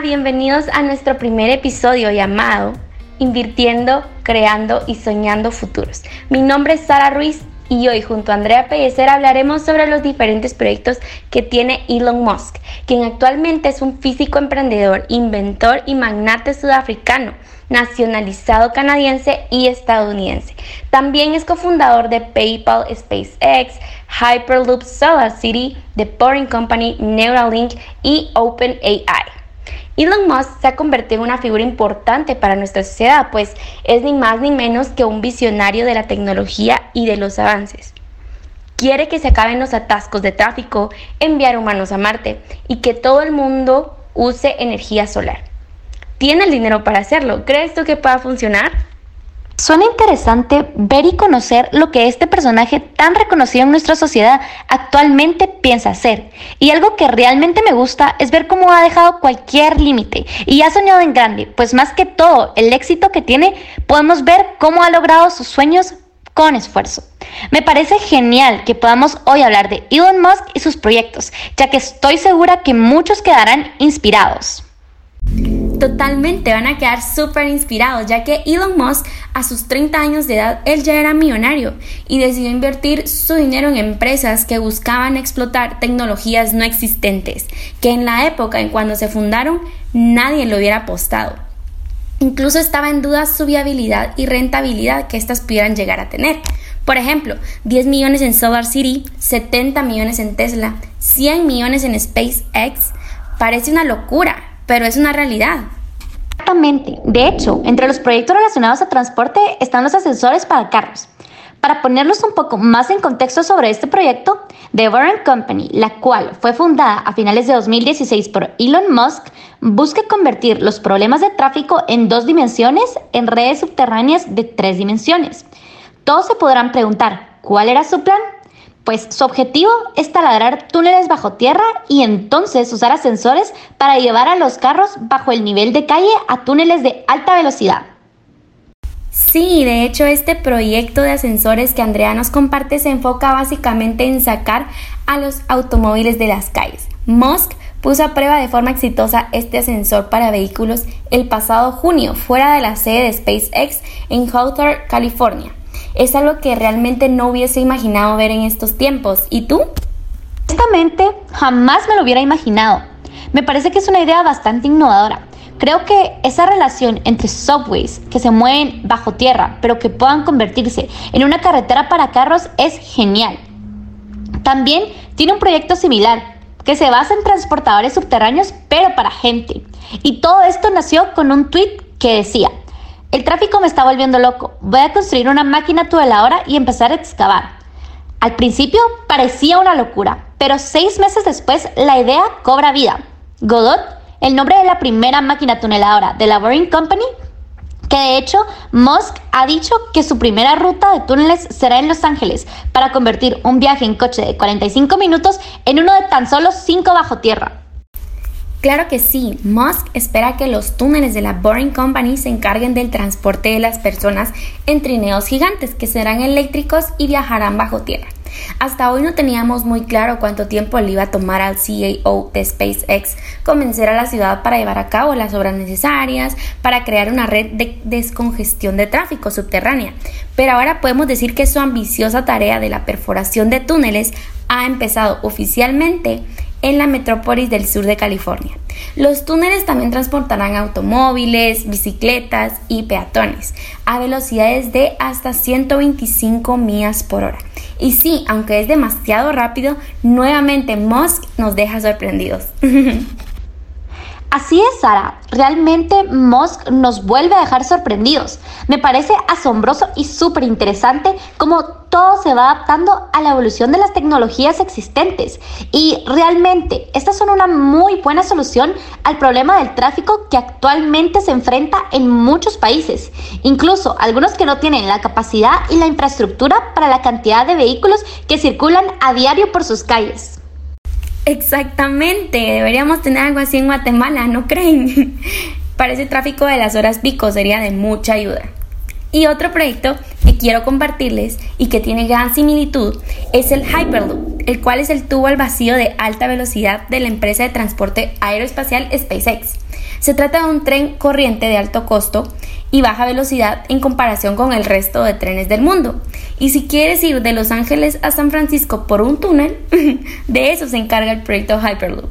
Bienvenidos a nuestro primer episodio llamado Invirtiendo, Creando y Soñando Futuros. Mi nombre es Sara Ruiz y hoy junto a Andrea Pellecer hablaremos sobre los diferentes proyectos que tiene Elon Musk, quien actualmente es un físico emprendedor, inventor y magnate sudafricano, nacionalizado canadiense y estadounidense. También es cofundador de PayPal, SpaceX, Hyperloop Solar City, The Boring Company, Neuralink y OpenAI. Elon Musk se ha convertido en una figura importante para nuestra sociedad, pues es ni más ni menos que un visionario de la tecnología y de los avances. Quiere que se acaben los atascos de tráfico, enviar humanos a Marte y que todo el mundo use energía solar. Tiene el dinero para hacerlo. ¿Crees tú que pueda funcionar? Suena interesante ver y conocer lo que este personaje tan reconocido en nuestra sociedad actualmente piensa hacer. Y algo que realmente me gusta es ver cómo ha dejado cualquier límite y ha soñado en grande, pues más que todo el éxito que tiene, podemos ver cómo ha logrado sus sueños con esfuerzo. Me parece genial que podamos hoy hablar de Elon Musk y sus proyectos, ya que estoy segura que muchos quedarán inspirados. Totalmente, van a quedar súper inspirados, ya que Elon Musk a sus 30 años de edad, él ya era millonario y decidió invertir su dinero en empresas que buscaban explotar tecnologías no existentes, que en la época en cuando se fundaron nadie lo hubiera apostado. Incluso estaba en duda su viabilidad y rentabilidad que éstas pudieran llegar a tener. Por ejemplo, 10 millones en Solar City, 70 millones en Tesla, 100 millones en SpaceX. Parece una locura, pero es una realidad. Exactamente. De hecho, entre los proyectos relacionados a transporte están los ascensores para carros. Para ponerlos un poco más en contexto sobre este proyecto, The Boring Company, la cual fue fundada a finales de 2016 por Elon Musk, busca convertir los problemas de tráfico en dos dimensiones en redes subterráneas de tres dimensiones. Todos se podrán preguntar, ¿cuál era su plan? Pues su objetivo es taladrar túneles bajo tierra y entonces usar ascensores para llevar a los carros bajo el nivel de calle a túneles de alta velocidad. Sí, de hecho este proyecto de ascensores que Andrea nos comparte se enfoca básicamente en sacar a los automóviles de las calles. Musk puso a prueba de forma exitosa este ascensor para vehículos el pasado junio fuera de la sede de SpaceX en Hawthorne, California. Es algo que realmente no hubiese imaginado ver en estos tiempos. ¿Y tú? Honestamente, jamás me lo hubiera imaginado. Me parece que es una idea bastante innovadora. Creo que esa relación entre subways que se mueven bajo tierra, pero que puedan convertirse en una carretera para carros es genial. También tiene un proyecto similar que se basa en transportadores subterráneos, pero para gente. Y todo esto nació con un tweet que decía, el tráfico me está volviendo loco. Voy a construir una máquina tubeladora y empezar a excavar. Al principio parecía una locura, pero seis meses después la idea cobra vida. Godot, el nombre de la primera máquina tuneladora de la Boring Company, que de hecho Musk ha dicho que su primera ruta de túneles será en Los Ángeles para convertir un viaje en coche de 45 minutos en uno de tan solo 5 bajo tierra. Claro que sí, Musk espera que los túneles de la Boring Company se encarguen del transporte de las personas en trineos gigantes que serán eléctricos y viajarán bajo tierra. Hasta hoy no teníamos muy claro cuánto tiempo le iba a tomar al CEO de SpaceX convencer a la ciudad para llevar a cabo las obras necesarias para crear una red de descongestión de tráfico subterránea. Pero ahora podemos decir que su ambiciosa tarea de la perforación de túneles ha empezado oficialmente en la metrópolis del sur de California. Los túneles también transportarán automóviles, bicicletas y peatones a velocidades de hasta 125 millas por hora. Y sí, aunque es demasiado rápido, nuevamente Musk nos deja sorprendidos. Así es, Sara. Realmente Musk nos vuelve a dejar sorprendidos. Me parece asombroso y súper interesante cómo todo se va adaptando a la evolución de las tecnologías existentes. Y realmente, estas son una muy buena solución al problema del tráfico que actualmente se enfrenta en muchos países. Incluso algunos que no tienen la capacidad y la infraestructura para la cantidad de vehículos que circulan a diario por sus calles. Exactamente, deberíamos tener algo así en Guatemala, ¿no creen? Para ese tráfico de las horas pico sería de mucha ayuda. Y otro proyecto que quiero compartirles y que tiene gran similitud es el Hyperloop, el cual es el tubo al vacío de alta velocidad de la empresa de transporte aeroespacial SpaceX. Se trata de un tren corriente de alto costo y baja velocidad en comparación con el resto de trenes del mundo. Y si quieres ir de Los Ángeles a San Francisco por un túnel, de eso se encarga el proyecto Hyperloop.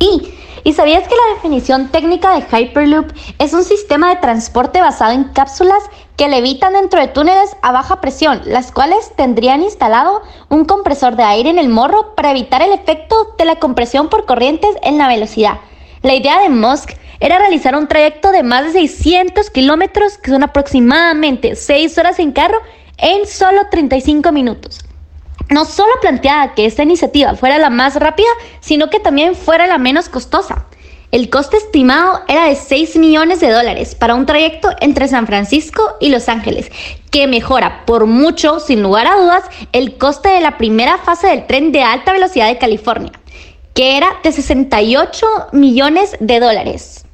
Y ¿Y sabías que la definición técnica de Hyperloop es un sistema de transporte basado en cápsulas que levitan dentro de túneles a baja presión, las cuales tendrían instalado un compresor de aire en el morro para evitar el efecto de la compresión por corrientes en la velocidad? La idea de Musk era realizar un trayecto de más de 600 kilómetros, que son aproximadamente 6 horas en carro, en solo 35 minutos no solo planteaba que esta iniciativa fuera la más rápida, sino que también fuera la menos costosa. El coste estimado era de 6 millones de dólares para un trayecto entre San Francisco y Los Ángeles, que mejora por mucho, sin lugar a dudas, el coste de la primera fase del tren de alta velocidad de California, que era de 68 millones de dólares.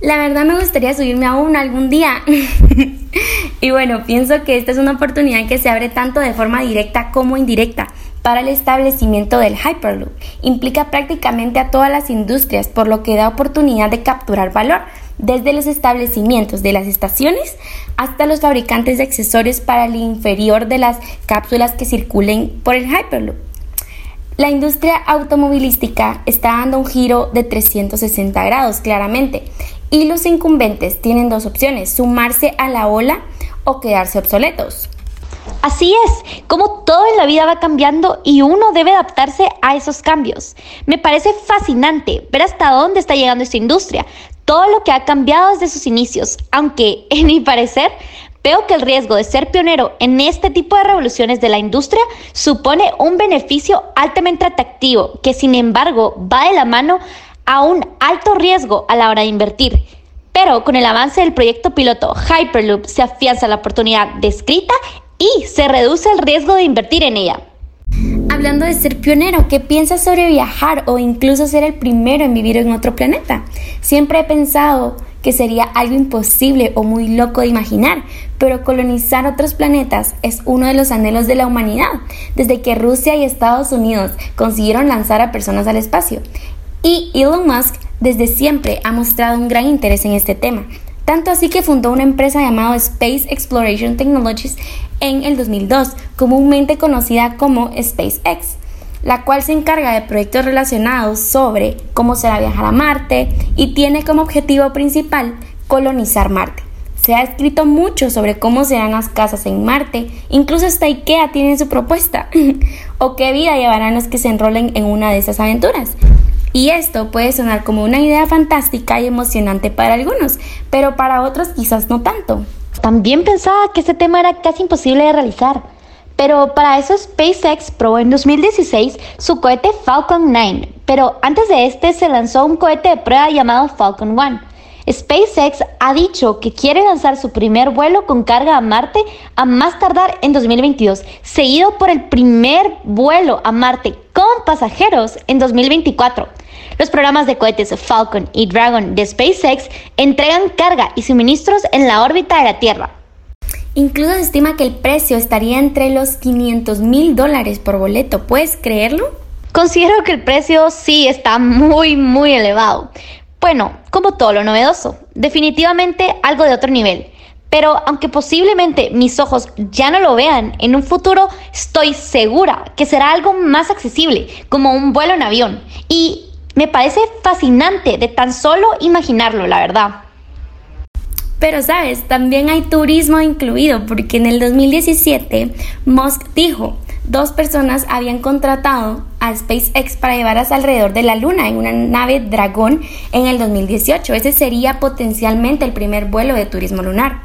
La verdad me gustaría subirme a uno algún día. y bueno, pienso que esta es una oportunidad que se abre tanto de forma directa como indirecta para el establecimiento del Hyperloop. Implica prácticamente a todas las industrias, por lo que da oportunidad de capturar valor, desde los establecimientos de las estaciones hasta los fabricantes de accesorios para el inferior de las cápsulas que circulen por el Hyperloop. La industria automovilística está dando un giro de 360 grados, claramente, y los incumbentes tienen dos opciones, sumarse a la ola o quedarse obsoletos. Así es, como todo en la vida va cambiando y uno debe adaptarse a esos cambios. Me parece fascinante ver hasta dónde está llegando esta industria, todo lo que ha cambiado desde sus inicios, aunque en mi parecer Veo que el riesgo de ser pionero en este tipo de revoluciones de la industria supone un beneficio altamente atractivo que sin embargo va de la mano a un alto riesgo a la hora de invertir. Pero con el avance del proyecto piloto Hyperloop se afianza la oportunidad descrita y se reduce el riesgo de invertir en ella. Hablando de ser pionero, ¿qué piensas sobre viajar o incluso ser el primero en vivir en otro planeta? Siempre he pensado que sería algo imposible o muy loco de imaginar, pero colonizar otros planetas es uno de los anhelos de la humanidad, desde que Rusia y Estados Unidos consiguieron lanzar a personas al espacio. Y Elon Musk desde siempre ha mostrado un gran interés en este tema, tanto así que fundó una empresa llamada Space Exploration Technologies en el 2002, comúnmente conocida como SpaceX, la cual se encarga de proyectos relacionados sobre cómo será viajar a Marte y tiene como objetivo principal colonizar Marte. Se ha escrito mucho sobre cómo serán las casas en Marte, incluso hasta IKEA tiene su propuesta, o qué vida llevarán los que se enrolen en una de esas aventuras. Y esto puede sonar como una idea fantástica y emocionante para algunos, pero para otros quizás no tanto. También pensaba que este tema era casi imposible de realizar, pero para eso SpaceX probó en 2016 su cohete Falcon 9, pero antes de este se lanzó un cohete de prueba llamado Falcon 1. SpaceX ha dicho que quiere lanzar su primer vuelo con carga a Marte a más tardar en 2022, seguido por el primer vuelo a Marte con pasajeros en 2024. Los programas de cohetes Falcon y Dragon de SpaceX entregan carga y suministros en la órbita de la Tierra. Incluso se estima que el precio estaría entre los 500 mil dólares por boleto. ¿Puedes creerlo? Considero que el precio sí está muy, muy elevado. Bueno, como todo lo novedoso, definitivamente algo de otro nivel. Pero aunque posiblemente mis ojos ya no lo vean, en un futuro estoy segura que será algo más accesible, como un vuelo en avión. Y me parece fascinante de tan solo imaginarlo, la verdad. Pero sabes, también hay turismo incluido, porque en el 2017 Musk dijo, dos personas habían contratado a SpaceX para llevarlas alrededor de la Luna en una nave Dragón en el 2018. Ese sería potencialmente el primer vuelo de turismo lunar.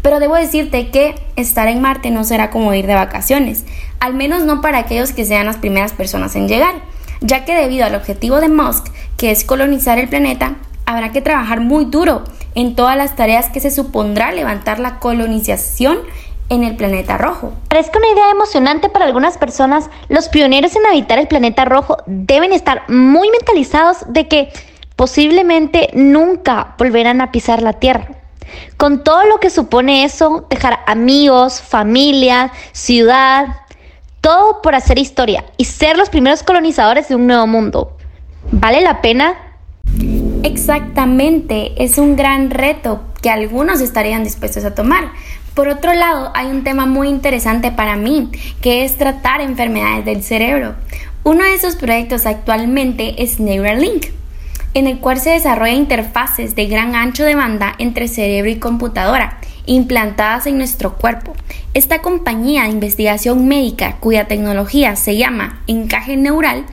Pero debo decirte que estar en Marte no será como ir de vacaciones, al menos no para aquellos que sean las primeras personas en llegar ya que debido al objetivo de Musk, que es colonizar el planeta, habrá que trabajar muy duro en todas las tareas que se supondrá levantar la colonización en el planeta rojo. Parece una idea emocionante para algunas personas, los pioneros en habitar el planeta rojo deben estar muy mentalizados de que posiblemente nunca volverán a pisar la Tierra. Con todo lo que supone eso, dejar amigos, familia, ciudad, todo por hacer historia y ser los primeros colonizadores de un nuevo mundo. ¿Vale la pena? Exactamente, es un gran reto que algunos estarían dispuestos a tomar. Por otro lado, hay un tema muy interesante para mí, que es tratar enfermedades del cerebro. Uno de esos proyectos actualmente es Neuralink, en el cual se desarrolla interfaces de gran ancho de banda entre cerebro y computadora, implantadas en nuestro cuerpo. Esta compañía de investigación médica, cuya tecnología se llama encaje neural,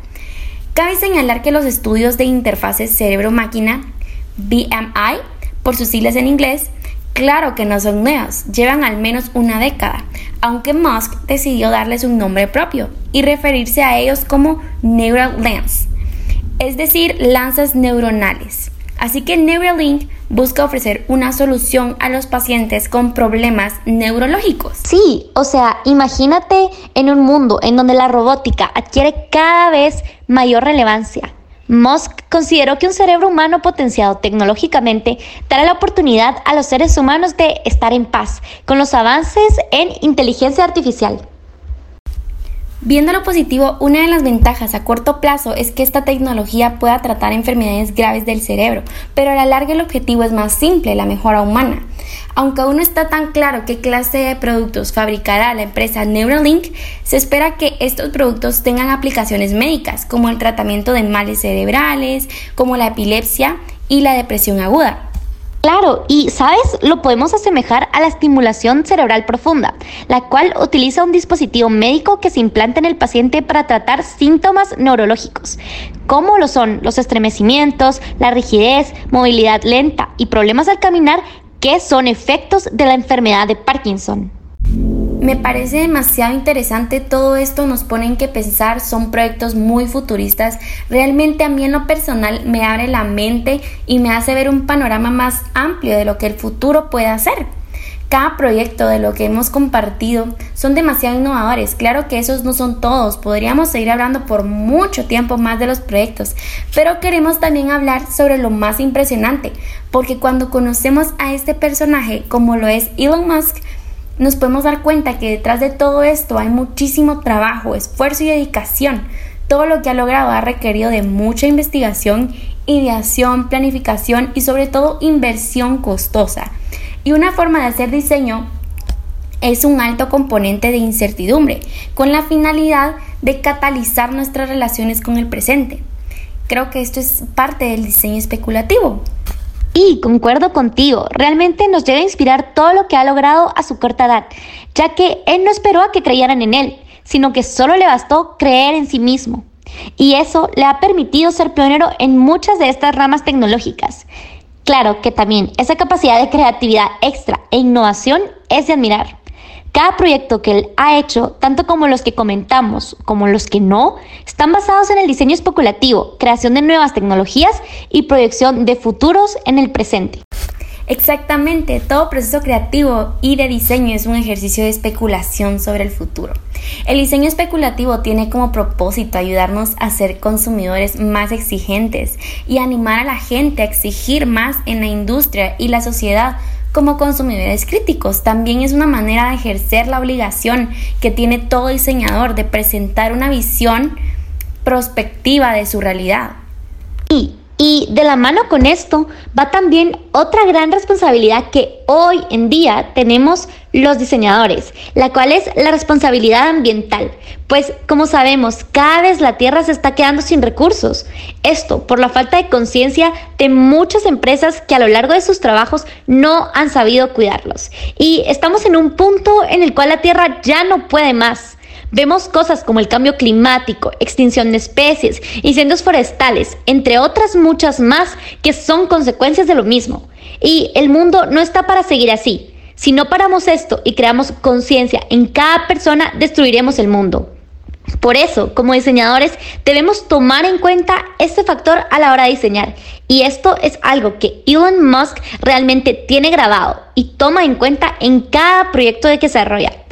Cabe señalar que los estudios de interfaces cerebro-máquina, BMI, por sus siglas en inglés, claro que no son nuevos, llevan al menos una década, aunque Musk decidió darles un nombre propio y referirse a ellos como Neural Lens, es decir, lanzas neuronales. Así que Neuralink busca ofrecer una solución a los pacientes con problemas neurológicos. Sí, o sea, imagínate en un mundo en donde la robótica adquiere cada vez mayor relevancia. Musk consideró que un cerebro humano potenciado tecnológicamente dará la oportunidad a los seres humanos de estar en paz con los avances en inteligencia artificial. Viendo lo positivo, una de las ventajas a corto plazo es que esta tecnología pueda tratar enfermedades graves del cerebro, pero a la larga el objetivo es más simple, la mejora humana. Aunque aún no está tan claro qué clase de productos fabricará la empresa Neuralink, se espera que estos productos tengan aplicaciones médicas, como el tratamiento de males cerebrales, como la epilepsia y la depresión aguda. Claro, y sabes, lo podemos asemejar a la estimulación cerebral profunda, la cual utiliza un dispositivo médico que se implanta en el paciente para tratar síntomas neurológicos, como lo son los estremecimientos, la rigidez, movilidad lenta y problemas al caminar, que son efectos de la enfermedad de Parkinson. Me parece demasiado interesante todo esto, nos ponen que pensar, son proyectos muy futuristas. Realmente a mí en lo personal me abre la mente y me hace ver un panorama más amplio de lo que el futuro puede hacer. Cada proyecto de lo que hemos compartido son demasiado innovadores. Claro que esos no son todos, podríamos seguir hablando por mucho tiempo más de los proyectos, pero queremos también hablar sobre lo más impresionante, porque cuando conocemos a este personaje como lo es Elon Musk, nos podemos dar cuenta que detrás de todo esto hay muchísimo trabajo, esfuerzo y dedicación. Todo lo que ha logrado ha requerido de mucha investigación, ideación, planificación y sobre todo inversión costosa. Y una forma de hacer diseño es un alto componente de incertidumbre, con la finalidad de catalizar nuestras relaciones con el presente. Creo que esto es parte del diseño especulativo. Y concuerdo contigo, realmente nos debe inspirar todo lo que ha logrado a su corta edad, ya que él no esperó a que creyeran en él, sino que solo le bastó creer en sí mismo. Y eso le ha permitido ser pionero en muchas de estas ramas tecnológicas. Claro que también esa capacidad de creatividad extra e innovación es de admirar. Cada proyecto que él ha hecho, tanto como los que comentamos como los que no, están basados en el diseño especulativo, creación de nuevas tecnologías y proyección de futuros en el presente. Exactamente, todo proceso creativo y de diseño es un ejercicio de especulación sobre el futuro. El diseño especulativo tiene como propósito ayudarnos a ser consumidores más exigentes y animar a la gente a exigir más en la industria y la sociedad como consumidores críticos. También es una manera de ejercer la obligación que tiene todo diseñador de presentar una visión prospectiva de su realidad. Y y de la mano con esto va también otra gran responsabilidad que hoy en día tenemos los diseñadores, la cual es la responsabilidad ambiental. Pues como sabemos, cada vez la Tierra se está quedando sin recursos. Esto por la falta de conciencia de muchas empresas que a lo largo de sus trabajos no han sabido cuidarlos. Y estamos en un punto en el cual la Tierra ya no puede más. Vemos cosas como el cambio climático, extinción de especies, incendios forestales, entre otras muchas más que son consecuencias de lo mismo. Y el mundo no está para seguir así. Si no paramos esto y creamos conciencia en cada persona, destruiremos el mundo. Por eso, como diseñadores, debemos tomar en cuenta este factor a la hora de diseñar. Y esto es algo que Elon Musk realmente tiene grabado y toma en cuenta en cada proyecto de que se desarrolla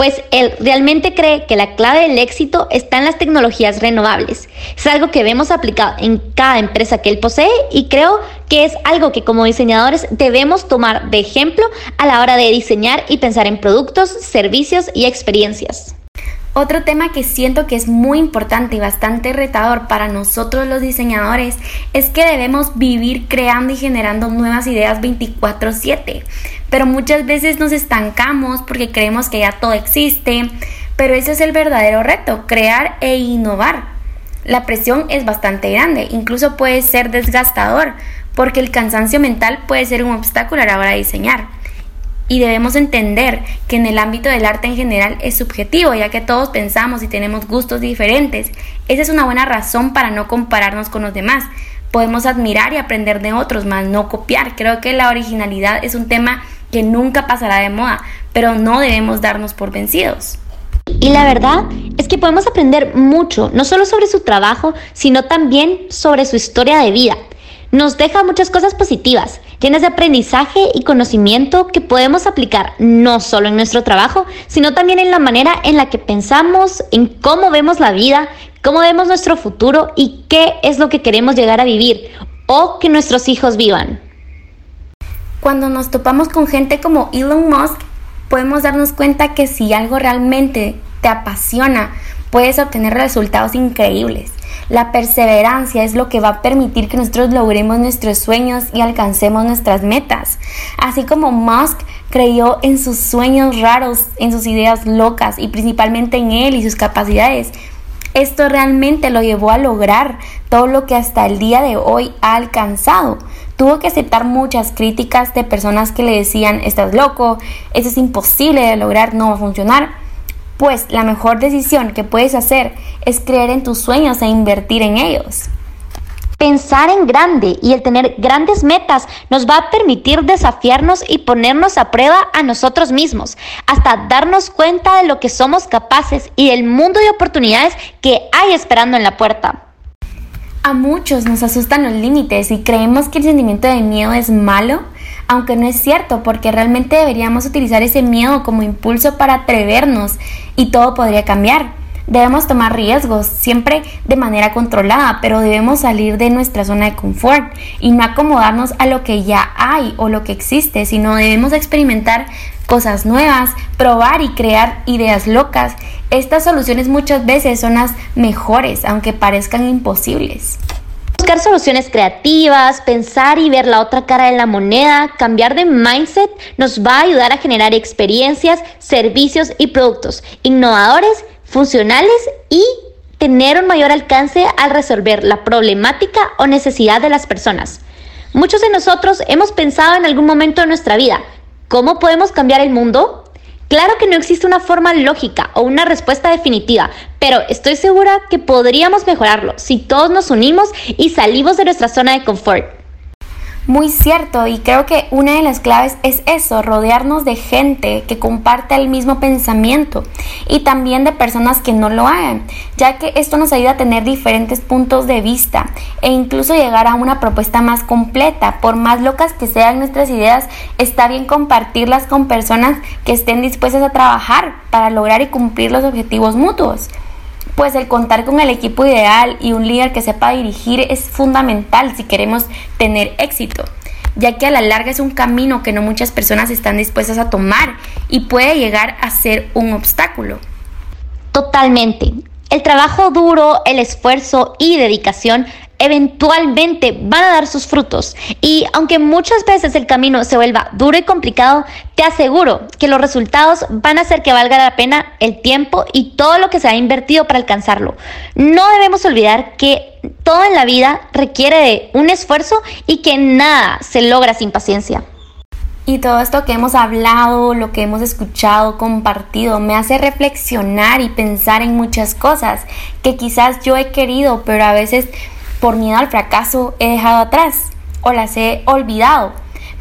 pues él realmente cree que la clave del éxito está en las tecnologías renovables. Es algo que vemos aplicado en cada empresa que él posee y creo que es algo que como diseñadores debemos tomar de ejemplo a la hora de diseñar y pensar en productos, servicios y experiencias. Otro tema que siento que es muy importante y bastante retador para nosotros los diseñadores es que debemos vivir creando y generando nuevas ideas 24/7. Pero muchas veces nos estancamos porque creemos que ya todo existe, pero ese es el verdadero reto, crear e innovar. La presión es bastante grande, incluso puede ser desgastador, porque el cansancio mental puede ser un obstáculo a la hora de diseñar y debemos entender que en el ámbito del arte en general es subjetivo, ya que todos pensamos y tenemos gustos diferentes. Esa es una buena razón para no compararnos con los demás. Podemos admirar y aprender de otros, más no copiar. Creo que la originalidad es un tema que nunca pasará de moda, pero no debemos darnos por vencidos. Y la verdad es que podemos aprender mucho, no solo sobre su trabajo, sino también sobre su historia de vida nos deja muchas cosas positivas, llenas de aprendizaje y conocimiento que podemos aplicar no solo en nuestro trabajo, sino también en la manera en la que pensamos, en cómo vemos la vida, cómo vemos nuestro futuro y qué es lo que queremos llegar a vivir o que nuestros hijos vivan. Cuando nos topamos con gente como Elon Musk, podemos darnos cuenta que si algo realmente te apasiona, puedes obtener resultados increíbles. La perseverancia es lo que va a permitir que nosotros logremos nuestros sueños y alcancemos nuestras metas. Así como Musk creyó en sus sueños raros, en sus ideas locas y principalmente en él y sus capacidades. Esto realmente lo llevó a lograr todo lo que hasta el día de hoy ha alcanzado. Tuvo que aceptar muchas críticas de personas que le decían, estás loco, eso es imposible de lograr, no va a funcionar pues la mejor decisión que puedes hacer es creer en tus sueños e invertir en ellos. Pensar en grande y el tener grandes metas nos va a permitir desafiarnos y ponernos a prueba a nosotros mismos, hasta darnos cuenta de lo que somos capaces y del mundo de oportunidades que hay esperando en la puerta. A muchos nos asustan los límites y creemos que el sentimiento de miedo es malo, aunque no es cierto, porque realmente deberíamos utilizar ese miedo como impulso para atrevernos y todo podría cambiar. Debemos tomar riesgos, siempre de manera controlada, pero debemos salir de nuestra zona de confort y no acomodarnos a lo que ya hay o lo que existe, sino debemos experimentar cosas nuevas, probar y crear ideas locas. Estas soluciones muchas veces son las mejores, aunque parezcan imposibles. Soluciones creativas, pensar y ver la otra cara de la moneda, cambiar de mindset nos va a ayudar a generar experiencias, servicios y productos innovadores, funcionales y tener un mayor alcance al resolver la problemática o necesidad de las personas. Muchos de nosotros hemos pensado en algún momento de nuestra vida, ¿cómo podemos cambiar el mundo? Claro que no existe una forma lógica o una respuesta definitiva, pero estoy segura que podríamos mejorarlo si todos nos unimos y salimos de nuestra zona de confort. Muy cierto, y creo que una de las claves es eso, rodearnos de gente que comparte el mismo pensamiento y también de personas que no lo hagan, ya que esto nos ayuda a tener diferentes puntos de vista e incluso llegar a una propuesta más completa. Por más locas que sean nuestras ideas, está bien compartirlas con personas que estén dispuestas a trabajar para lograr y cumplir los objetivos mutuos pues el contar con el equipo ideal y un líder que sepa dirigir es fundamental si queremos tener éxito, ya que a la larga es un camino que no muchas personas están dispuestas a tomar y puede llegar a ser un obstáculo. Totalmente. El trabajo duro, el esfuerzo y dedicación eventualmente van a dar sus frutos. Y aunque muchas veces el camino se vuelva duro y complicado, te aseguro que los resultados van a hacer que valga la pena el tiempo y todo lo que se ha invertido para alcanzarlo. No debemos olvidar que todo en la vida requiere de un esfuerzo y que nada se logra sin paciencia. Y todo esto que hemos hablado, lo que hemos escuchado, compartido, me hace reflexionar y pensar en muchas cosas que quizás yo he querido, pero a veces por miedo al fracaso he dejado atrás o las he olvidado.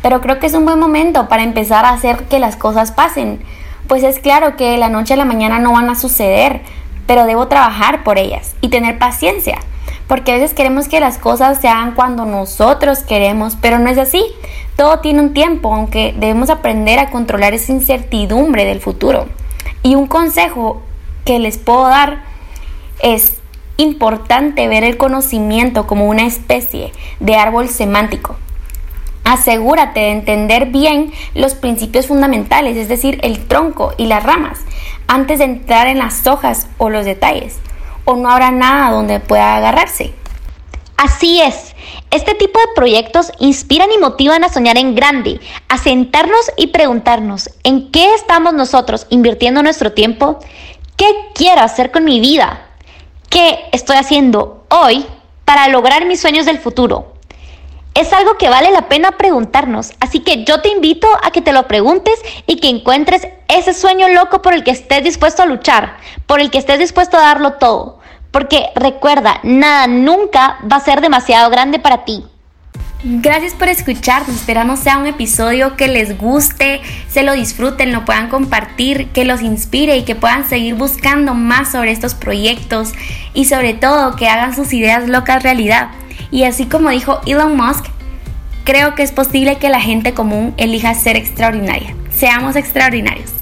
Pero creo que es un buen momento para empezar a hacer que las cosas pasen. Pues es claro que de la noche a la mañana no van a suceder, pero debo trabajar por ellas y tener paciencia. Porque a veces queremos que las cosas se hagan cuando nosotros queremos, pero no es así. Todo tiene un tiempo, aunque debemos aprender a controlar esa incertidumbre del futuro. Y un consejo que les puedo dar es importante ver el conocimiento como una especie de árbol semántico. Asegúrate de entender bien los principios fundamentales, es decir, el tronco y las ramas, antes de entrar en las hojas o los detalles, o no habrá nada donde pueda agarrarse. Así es, este tipo de proyectos inspiran y motivan a soñar en grande, a sentarnos y preguntarnos, ¿en qué estamos nosotros invirtiendo nuestro tiempo? ¿Qué quiero hacer con mi vida? ¿Qué estoy haciendo hoy para lograr mis sueños del futuro? Es algo que vale la pena preguntarnos, así que yo te invito a que te lo preguntes y que encuentres ese sueño loco por el que estés dispuesto a luchar, por el que estés dispuesto a darlo todo. Porque recuerda, nada nunca va a ser demasiado grande para ti. Gracias por escucharnos. Esperamos sea un episodio que les guste, se lo disfruten, lo puedan compartir, que los inspire y que puedan seguir buscando más sobre estos proyectos y sobre todo que hagan sus ideas locas realidad. Y así como dijo Elon Musk, creo que es posible que la gente común elija ser extraordinaria. Seamos extraordinarios.